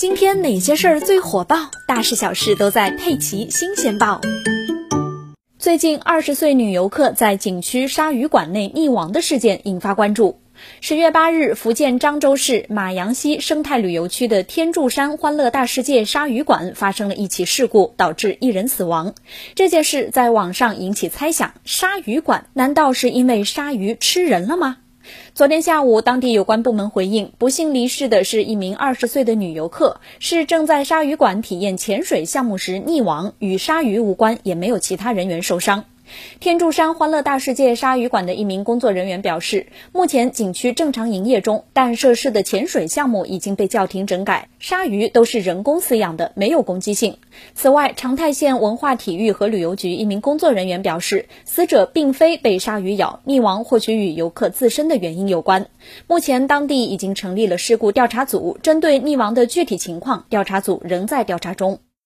今天哪些事儿最火爆？大事小事都在《佩奇新鲜报》。最近，二十岁女游客在景区鲨鱼馆内溺亡的事件引发关注。十月八日，福建漳州市马阳溪生态旅游区的天柱山欢乐大世界鲨鱼馆发生了一起事故，导致一人死亡。这件事在网上引起猜想：鲨鱼馆难道是因为鲨鱼吃人了吗？昨天下午，当地有关部门回应，不幸离世的是一名二十岁的女游客，是正在鲨鱼馆体验潜水项目时溺亡，与鲨鱼无关，也没有其他人员受伤。天柱山欢乐大世界鲨鱼馆的一名工作人员表示，目前景区正常营业中，但设施的潜水项目已经被叫停整改。鲨鱼都是人工饲养的，没有攻击性。此外，长泰县文化体育和旅游局一名工作人员表示，死者并非被鲨鱼咬，溺亡或许与游客自身的原因有关。目前，当地已经成立了事故调查组，针对溺亡的具体情况，调查组仍在调查中。